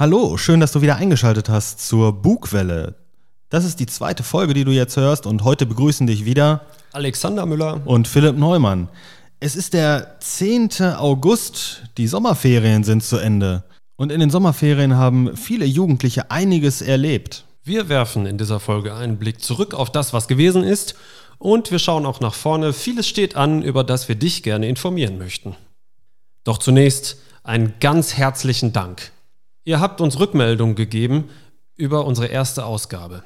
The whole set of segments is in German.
Hallo, schön, dass du wieder eingeschaltet hast zur Bugwelle. Das ist die zweite Folge, die du jetzt hörst und heute begrüßen dich wieder Alexander Müller und Philipp Neumann. Es ist der 10. August, die Sommerferien sind zu Ende und in den Sommerferien haben viele Jugendliche einiges erlebt. Wir werfen in dieser Folge einen Blick zurück auf das, was gewesen ist und wir schauen auch nach vorne. Vieles steht an, über das wir dich gerne informieren möchten. Doch zunächst einen ganz herzlichen Dank. Ihr habt uns Rückmeldung gegeben über unsere erste Ausgabe.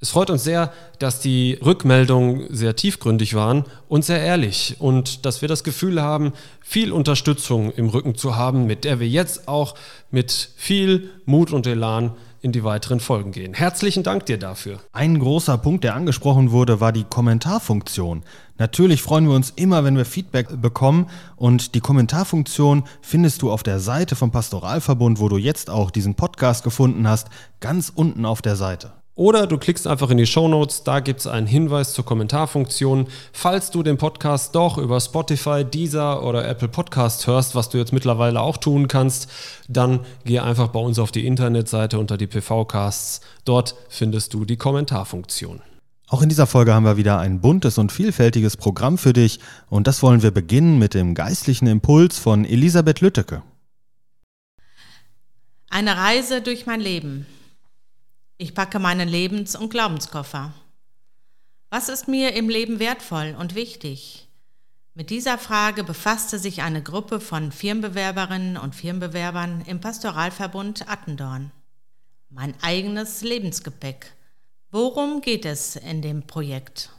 Es freut uns sehr, dass die Rückmeldungen sehr tiefgründig waren und sehr ehrlich und dass wir das Gefühl haben, viel Unterstützung im Rücken zu haben, mit der wir jetzt auch mit viel Mut und Elan in die weiteren Folgen gehen. Herzlichen Dank dir dafür. Ein großer Punkt, der angesprochen wurde, war die Kommentarfunktion. Natürlich freuen wir uns immer, wenn wir Feedback bekommen und die Kommentarfunktion findest du auf der Seite vom Pastoralverbund, wo du jetzt auch diesen Podcast gefunden hast, ganz unten auf der Seite. Oder du klickst einfach in die Show Notes, da gibt es einen Hinweis zur Kommentarfunktion. Falls du den Podcast doch über Spotify, Deezer oder Apple Podcast hörst, was du jetzt mittlerweile auch tun kannst, dann geh einfach bei uns auf die Internetseite unter die PV-Casts. Dort findest du die Kommentarfunktion. Auch in dieser Folge haben wir wieder ein buntes und vielfältiges Programm für dich und das wollen wir beginnen mit dem geistlichen Impuls von Elisabeth Lütteke. Eine Reise durch mein Leben. Ich packe meinen Lebens- und Glaubenskoffer. Was ist mir im Leben wertvoll und wichtig? Mit dieser Frage befasste sich eine Gruppe von Firmenbewerberinnen und Firmenbewerbern im Pastoralverbund Attendorn. Mein eigenes Lebensgepäck. Worum geht es in dem Projekt?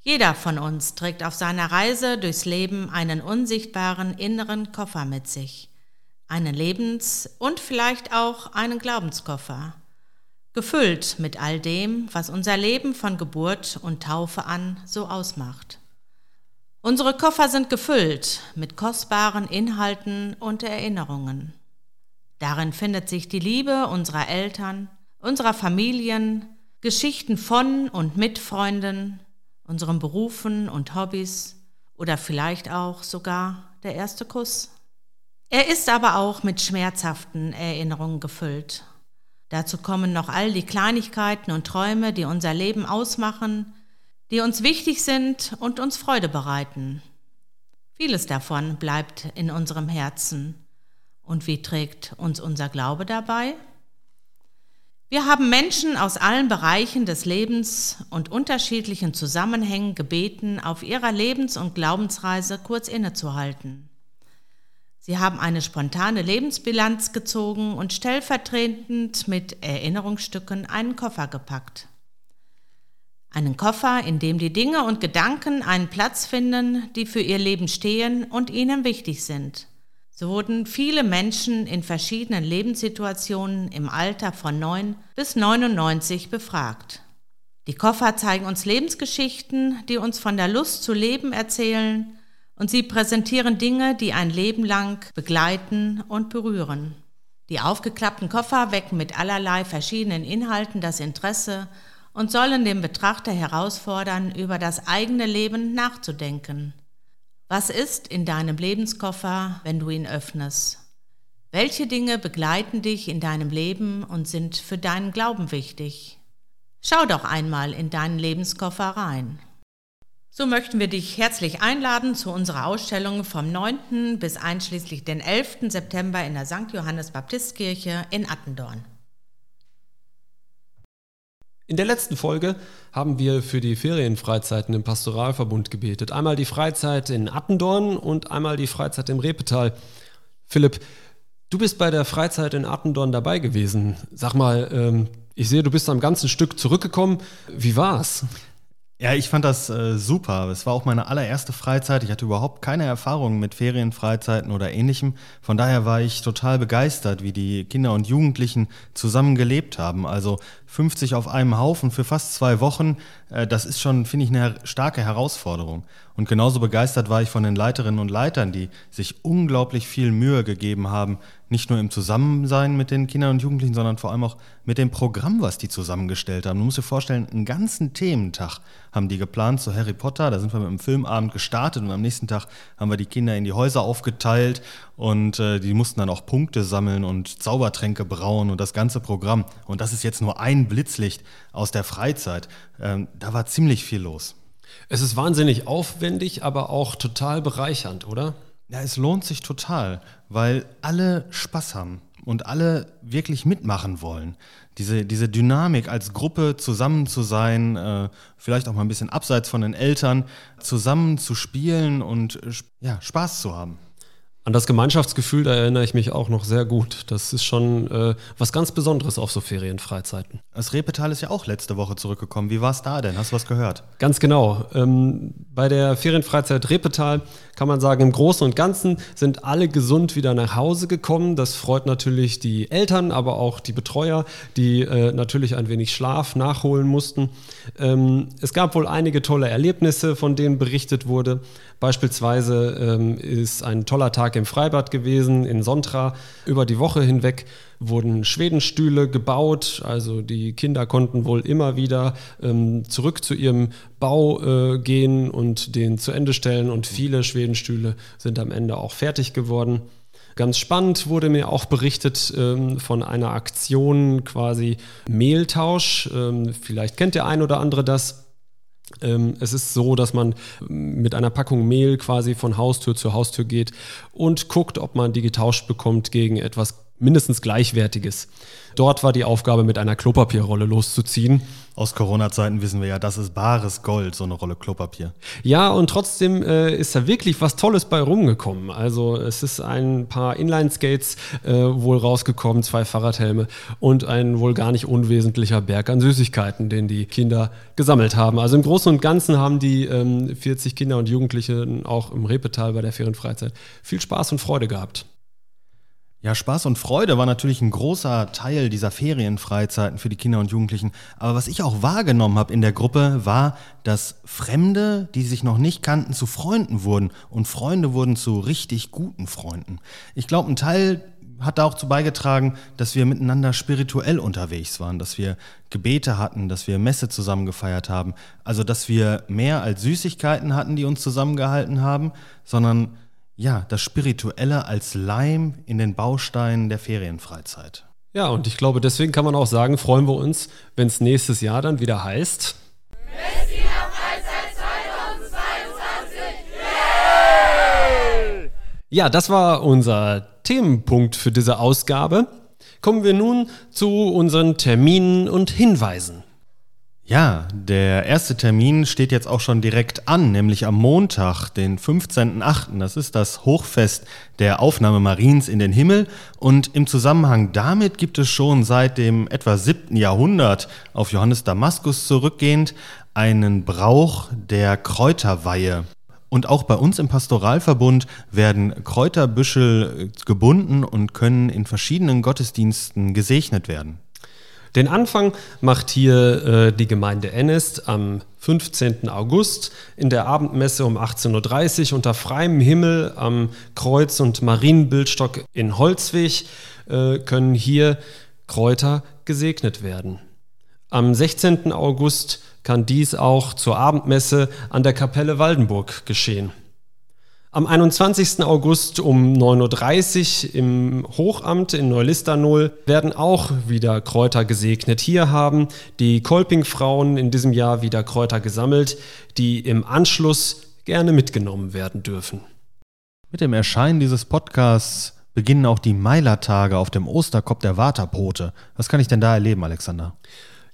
Jeder von uns trägt auf seiner Reise durchs Leben einen unsichtbaren inneren Koffer mit sich. Einen Lebens- und vielleicht auch einen Glaubenskoffer gefüllt mit all dem, was unser Leben von Geburt und Taufe an so ausmacht. Unsere Koffer sind gefüllt mit kostbaren Inhalten und Erinnerungen. Darin findet sich die Liebe unserer Eltern, unserer Familien, Geschichten von und mit Freunden, unseren Berufen und Hobbys oder vielleicht auch sogar der erste Kuss. Er ist aber auch mit schmerzhaften Erinnerungen gefüllt Dazu kommen noch all die Kleinigkeiten und Träume, die unser Leben ausmachen, die uns wichtig sind und uns Freude bereiten. Vieles davon bleibt in unserem Herzen. Und wie trägt uns unser Glaube dabei? Wir haben Menschen aus allen Bereichen des Lebens und unterschiedlichen Zusammenhängen gebeten, auf ihrer Lebens- und Glaubensreise kurz innezuhalten. Sie haben eine spontane Lebensbilanz gezogen und stellvertretend mit Erinnerungsstücken einen Koffer gepackt. Einen Koffer, in dem die Dinge und Gedanken einen Platz finden, die für ihr Leben stehen und ihnen wichtig sind. So wurden viele Menschen in verschiedenen Lebenssituationen im Alter von 9 bis 99 befragt. Die Koffer zeigen uns Lebensgeschichten, die uns von der Lust zu leben erzählen und sie präsentieren Dinge, die ein Leben lang begleiten und berühren. Die aufgeklappten Koffer wecken mit allerlei verschiedenen Inhalten das Interesse und sollen den Betrachter herausfordern, über das eigene Leben nachzudenken. Was ist in deinem Lebenskoffer, wenn du ihn öffnest? Welche Dinge begleiten dich in deinem Leben und sind für deinen Glauben wichtig? Schau doch einmal in deinen Lebenskoffer rein. So möchten wir dich herzlich einladen zu unserer Ausstellung vom 9. bis einschließlich den 11. September in der St. Johannes Baptistkirche in Attendorn. In der letzten Folge haben wir für die Ferienfreizeiten im Pastoralverbund gebetet. Einmal die Freizeit in Attendorn und einmal die Freizeit im Repetal. Philipp, du bist bei der Freizeit in Attendorn dabei gewesen. Sag mal, ähm, ich sehe, du bist am ganzen Stück zurückgekommen. Wie war's? Ja, ich fand das äh, super. Es war auch meine allererste Freizeit. Ich hatte überhaupt keine Erfahrung mit Ferienfreizeiten oder ähnlichem. Von daher war ich total begeistert, wie die Kinder und Jugendlichen zusammen gelebt haben. Also 50 auf einem Haufen für fast zwei Wochen, äh, das ist schon, finde ich, eine starke Herausforderung. Und genauso begeistert war ich von den Leiterinnen und Leitern, die sich unglaublich viel Mühe gegeben haben, nicht nur im Zusammensein mit den Kindern und Jugendlichen, sondern vor allem auch mit dem Programm, was die zusammengestellt haben. Du musst dir vorstellen, einen ganzen Thementag haben die geplant zu Harry Potter. Da sind wir mit einem Filmabend gestartet und am nächsten Tag haben wir die Kinder in die Häuser aufgeteilt und äh, die mussten dann auch Punkte sammeln und Zaubertränke brauen und das ganze Programm. Und das ist jetzt nur ein Blitzlicht aus der Freizeit. Ähm, da war ziemlich viel los. Es ist wahnsinnig aufwendig, aber auch total bereichernd, oder? Ja, es lohnt sich total, weil alle Spaß haben und alle wirklich mitmachen wollen. Diese, diese Dynamik als Gruppe zusammen zu sein, äh, vielleicht auch mal ein bisschen abseits von den Eltern, zusammen zu spielen und äh, ja, Spaß zu haben. An das Gemeinschaftsgefühl, da erinnere ich mich auch noch sehr gut. Das ist schon äh, was ganz Besonderes auf so Ferienfreizeiten. Das Repetal ist ja auch letzte Woche zurückgekommen. Wie war es da denn? Hast du was gehört? Ganz genau. Ähm, bei der Ferienfreizeit Repetal kann man sagen, im Großen und Ganzen sind alle gesund wieder nach Hause gekommen. Das freut natürlich die Eltern, aber auch die Betreuer, die äh, natürlich ein wenig Schlaf nachholen mussten. Ähm, es gab wohl einige tolle Erlebnisse, von denen berichtet wurde. Beispielsweise ähm, ist ein toller Tag im Freibad gewesen in Sontra. Über die Woche hinweg wurden Schwedenstühle gebaut. Also die Kinder konnten wohl immer wieder ähm, zurück zu ihrem Bau äh, gehen und den zu Ende stellen. Und viele Schwedenstühle sind am Ende auch fertig geworden. Ganz spannend wurde mir auch berichtet ähm, von einer Aktion quasi Mehltausch. Ähm, vielleicht kennt der ein oder andere das. Ähm, es ist so, dass man mit einer Packung Mehl quasi von Haustür zu Haustür geht und guckt, ob man die getauscht bekommt gegen etwas mindestens Gleichwertiges. Dort war die Aufgabe, mit einer Klopapierrolle loszuziehen. Aus Corona-Zeiten wissen wir ja, das ist bares Gold, so eine Rolle Klopapier. Ja, und trotzdem äh, ist da wirklich was Tolles bei rumgekommen. Also es ist ein paar Inline-Skates äh, wohl rausgekommen, zwei Fahrradhelme und ein wohl gar nicht unwesentlicher Berg an Süßigkeiten, den die Kinder gesammelt haben. Also im Großen und Ganzen haben die ähm, 40 Kinder und Jugendliche auch im Repetal bei der Ferienfreizeit viel Spaß und Freude gehabt. Ja, Spaß und Freude war natürlich ein großer Teil dieser Ferienfreizeiten für die Kinder und Jugendlichen. Aber was ich auch wahrgenommen habe in der Gruppe, war, dass Fremde, die sich noch nicht kannten, zu Freunden wurden und Freunde wurden zu richtig guten Freunden. Ich glaube, ein Teil hat da auch zu beigetragen, dass wir miteinander spirituell unterwegs waren, dass wir Gebete hatten, dass wir Messe zusammen gefeiert haben. Also, dass wir mehr als Süßigkeiten hatten, die uns zusammengehalten haben, sondern ja, das Spirituelle als Leim in den Bausteinen der Ferienfreizeit. Ja, und ich glaube, deswegen kann man auch sagen, freuen wir uns, wenn es nächstes Jahr dann wieder heißt. Messina Freizeit 2022! Yeah! Ja, das war unser Themenpunkt für diese Ausgabe. Kommen wir nun zu unseren Terminen und Hinweisen. Ja, der erste Termin steht jetzt auch schon direkt an, nämlich am Montag, den 15.08. Das ist das Hochfest der Aufnahme Mariens in den Himmel. Und im Zusammenhang damit gibt es schon seit dem etwa 7. Jahrhundert auf Johannes Damaskus zurückgehend einen Brauch der Kräuterweihe. Und auch bei uns im Pastoralverbund werden Kräuterbüschel gebunden und können in verschiedenen Gottesdiensten gesegnet werden. Den Anfang macht hier äh, die Gemeinde Ennest am 15. August in der Abendmesse um 18.30 Uhr unter freiem Himmel am Kreuz- und Marienbildstock in Holzweg äh, können hier Kräuter gesegnet werden. Am 16. August kann dies auch zur Abendmesse an der Kapelle Waldenburg geschehen. Am 21. August um 9.30 Uhr im Hochamt in Neulisternol werden auch wieder Kräuter gesegnet. Hier haben die Kolping-Frauen in diesem Jahr wieder Kräuter gesammelt, die im Anschluss gerne mitgenommen werden dürfen. Mit dem Erscheinen dieses Podcasts beginnen auch die Meilertage auf dem Osterkopf der Waterpote. Was kann ich denn da erleben, Alexander?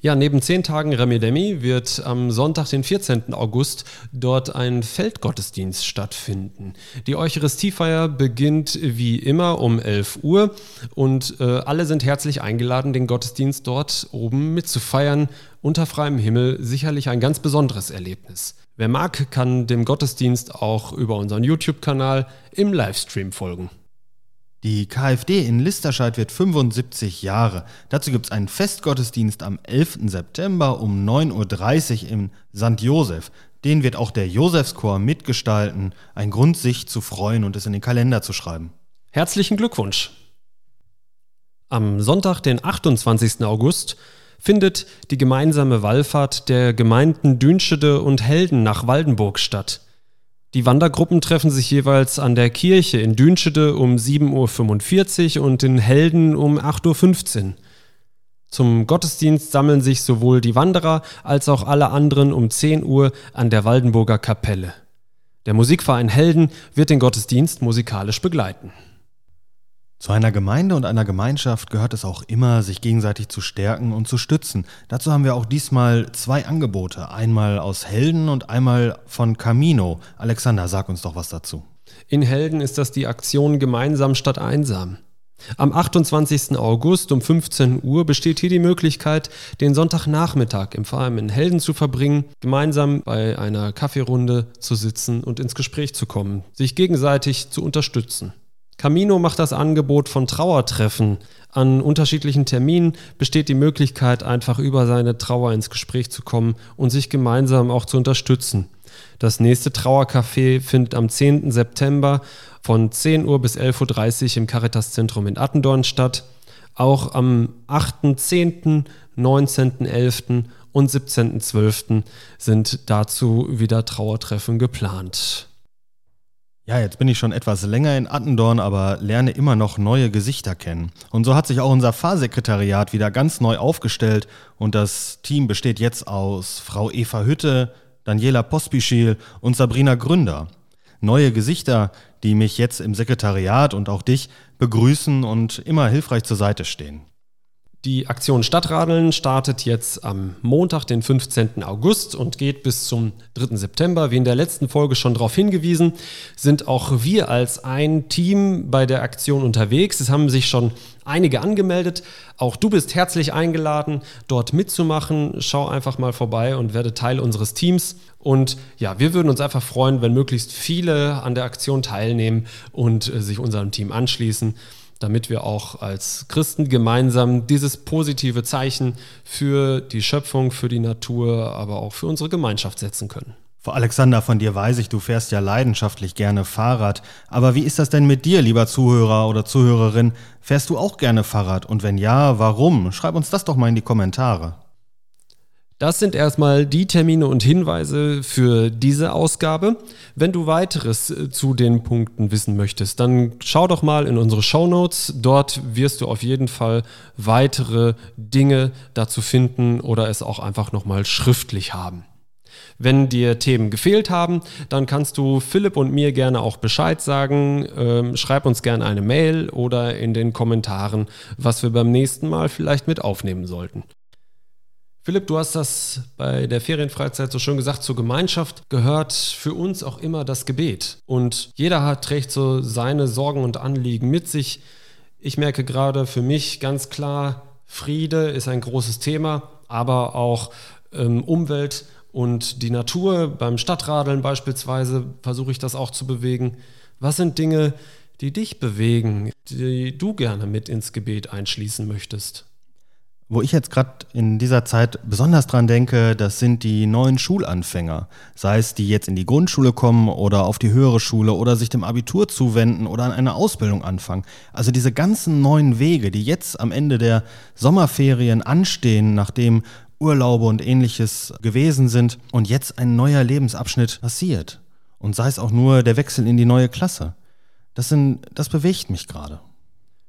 Ja, neben zehn Tagen Remedemi wird am Sonntag, den 14. August, dort ein Feldgottesdienst stattfinden. Die Eucharistiefeier beginnt wie immer um 11 Uhr und äh, alle sind herzlich eingeladen, den Gottesdienst dort oben mitzufeiern. Unter freiem Himmel sicherlich ein ganz besonderes Erlebnis. Wer mag, kann dem Gottesdienst auch über unseren YouTube-Kanal im Livestream folgen. Die KfD in Listerscheid wird 75 Jahre. Dazu gibt es einen Festgottesdienst am 11. September um 9.30 Uhr im St. Josef. Den wird auch der Josefschor mitgestalten. Ein Grund, sich zu freuen und es in den Kalender zu schreiben. Herzlichen Glückwunsch! Am Sonntag, den 28. August, findet die gemeinsame Wallfahrt der Gemeinden Dünschede und Helden nach Waldenburg statt. Die Wandergruppen treffen sich jeweils an der Kirche in Dünschede um 7.45 Uhr und in Helden um 8.15 Uhr. Zum Gottesdienst sammeln sich sowohl die Wanderer als auch alle anderen um 10 Uhr an der Waldenburger Kapelle. Der Musikverein Helden wird den Gottesdienst musikalisch begleiten. Zu einer Gemeinde und einer Gemeinschaft gehört es auch immer, sich gegenseitig zu stärken und zu stützen. Dazu haben wir auch diesmal zwei Angebote, einmal aus Helden und einmal von Camino. Alexander, sag uns doch was dazu. In Helden ist das die Aktion Gemeinsam statt einsam. Am 28. August um 15 Uhr besteht hier die Möglichkeit, den Sonntagnachmittag im Verein in Helden zu verbringen, gemeinsam bei einer Kaffeerunde zu sitzen und ins Gespräch zu kommen, sich gegenseitig zu unterstützen. Camino macht das Angebot von Trauertreffen. An unterschiedlichen Terminen besteht die Möglichkeit, einfach über seine Trauer ins Gespräch zu kommen und sich gemeinsam auch zu unterstützen. Das nächste Trauercafé findet am 10. September von 10 Uhr bis 11.30 Uhr im Caritas-Zentrum in Attendorn statt. Auch am 8.10., 19.11. und 17.12. sind dazu wieder Trauertreffen geplant. Ja, jetzt bin ich schon etwas länger in Attendorn, aber lerne immer noch neue Gesichter kennen. Und so hat sich auch unser Fahrsekretariat wieder ganz neu aufgestellt und das Team besteht jetzt aus Frau Eva Hütte, Daniela Pospischil und Sabrina Gründer. Neue Gesichter, die mich jetzt im Sekretariat und auch dich begrüßen und immer hilfreich zur Seite stehen. Die Aktion Stadtradeln startet jetzt am Montag, den 15. August und geht bis zum 3. September. Wie in der letzten Folge schon darauf hingewiesen, sind auch wir als ein Team bei der Aktion unterwegs. Es haben sich schon einige angemeldet. Auch du bist herzlich eingeladen, dort mitzumachen. Schau einfach mal vorbei und werde Teil unseres Teams. Und ja, wir würden uns einfach freuen, wenn möglichst viele an der Aktion teilnehmen und äh, sich unserem Team anschließen damit wir auch als Christen gemeinsam dieses positive Zeichen für die Schöpfung, für die Natur, aber auch für unsere Gemeinschaft setzen können. Vor Alexander, von dir weiß ich, du fährst ja leidenschaftlich gerne Fahrrad. Aber wie ist das denn mit dir, lieber Zuhörer oder Zuhörerin? Fährst du auch gerne Fahrrad? Und wenn ja, warum? Schreib uns das doch mal in die Kommentare. Das sind erstmal die Termine und Hinweise für diese Ausgabe. Wenn du weiteres äh, zu den Punkten wissen möchtest, dann schau doch mal in unsere Show Notes. Dort wirst du auf jeden Fall weitere Dinge dazu finden oder es auch einfach nochmal schriftlich haben. Wenn dir Themen gefehlt haben, dann kannst du Philipp und mir gerne auch Bescheid sagen. Ähm, schreib uns gerne eine Mail oder in den Kommentaren, was wir beim nächsten Mal vielleicht mit aufnehmen sollten. Philipp, du hast das bei der Ferienfreizeit so schön gesagt, zur Gemeinschaft gehört für uns auch immer das Gebet. Und jeder hat, trägt so seine Sorgen und Anliegen mit sich. Ich merke gerade für mich ganz klar, Friede ist ein großes Thema, aber auch ähm, Umwelt und die Natur. Beim Stadtradeln beispielsweise versuche ich das auch zu bewegen. Was sind Dinge, die dich bewegen, die du gerne mit ins Gebet einschließen möchtest? Wo ich jetzt gerade in dieser Zeit besonders dran denke, das sind die neuen Schulanfänger. Sei es, die jetzt in die Grundschule kommen oder auf die höhere Schule oder sich dem Abitur zuwenden oder an eine Ausbildung anfangen. Also diese ganzen neuen Wege, die jetzt am Ende der Sommerferien anstehen, nachdem Urlaube und ähnliches gewesen sind und jetzt ein neuer Lebensabschnitt passiert. Und sei es auch nur der Wechsel in die neue Klasse. Das, sind, das bewegt mich gerade.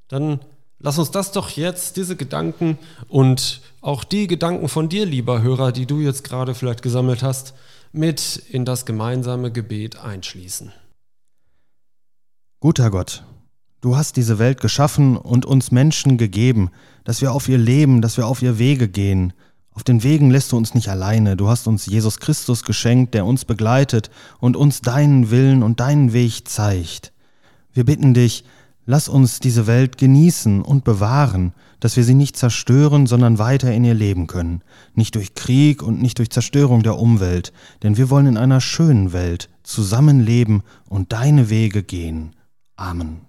Dann Lass uns das doch jetzt, diese Gedanken und auch die Gedanken von dir, lieber Hörer, die du jetzt gerade vielleicht gesammelt hast, mit in das gemeinsame Gebet einschließen. Guter Gott, du hast diese Welt geschaffen und uns Menschen gegeben, dass wir auf ihr leben, dass wir auf ihr Wege gehen. Auf den Wegen lässt du uns nicht alleine, du hast uns Jesus Christus geschenkt, der uns begleitet und uns deinen Willen und deinen Weg zeigt. Wir bitten dich, Lass uns diese Welt genießen und bewahren, dass wir sie nicht zerstören, sondern weiter in ihr leben können. Nicht durch Krieg und nicht durch Zerstörung der Umwelt, denn wir wollen in einer schönen Welt zusammenleben und deine Wege gehen. Amen.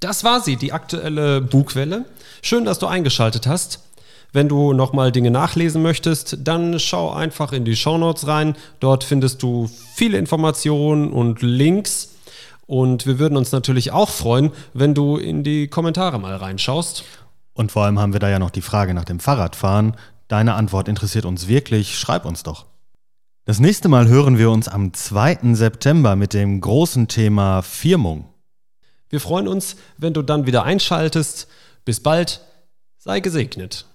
Das war sie, die aktuelle Bugwelle. Schön, dass du eingeschaltet hast. Wenn du nochmal Dinge nachlesen möchtest, dann schau einfach in die Shownotes rein. Dort findest du viele Informationen und Links. Und wir würden uns natürlich auch freuen, wenn du in die Kommentare mal reinschaust. Und vor allem haben wir da ja noch die Frage nach dem Fahrradfahren. Deine Antwort interessiert uns wirklich. Schreib uns doch. Das nächste Mal hören wir uns am 2. September mit dem großen Thema Firmung. Wir freuen uns, wenn du dann wieder einschaltest. Bis bald, sei gesegnet.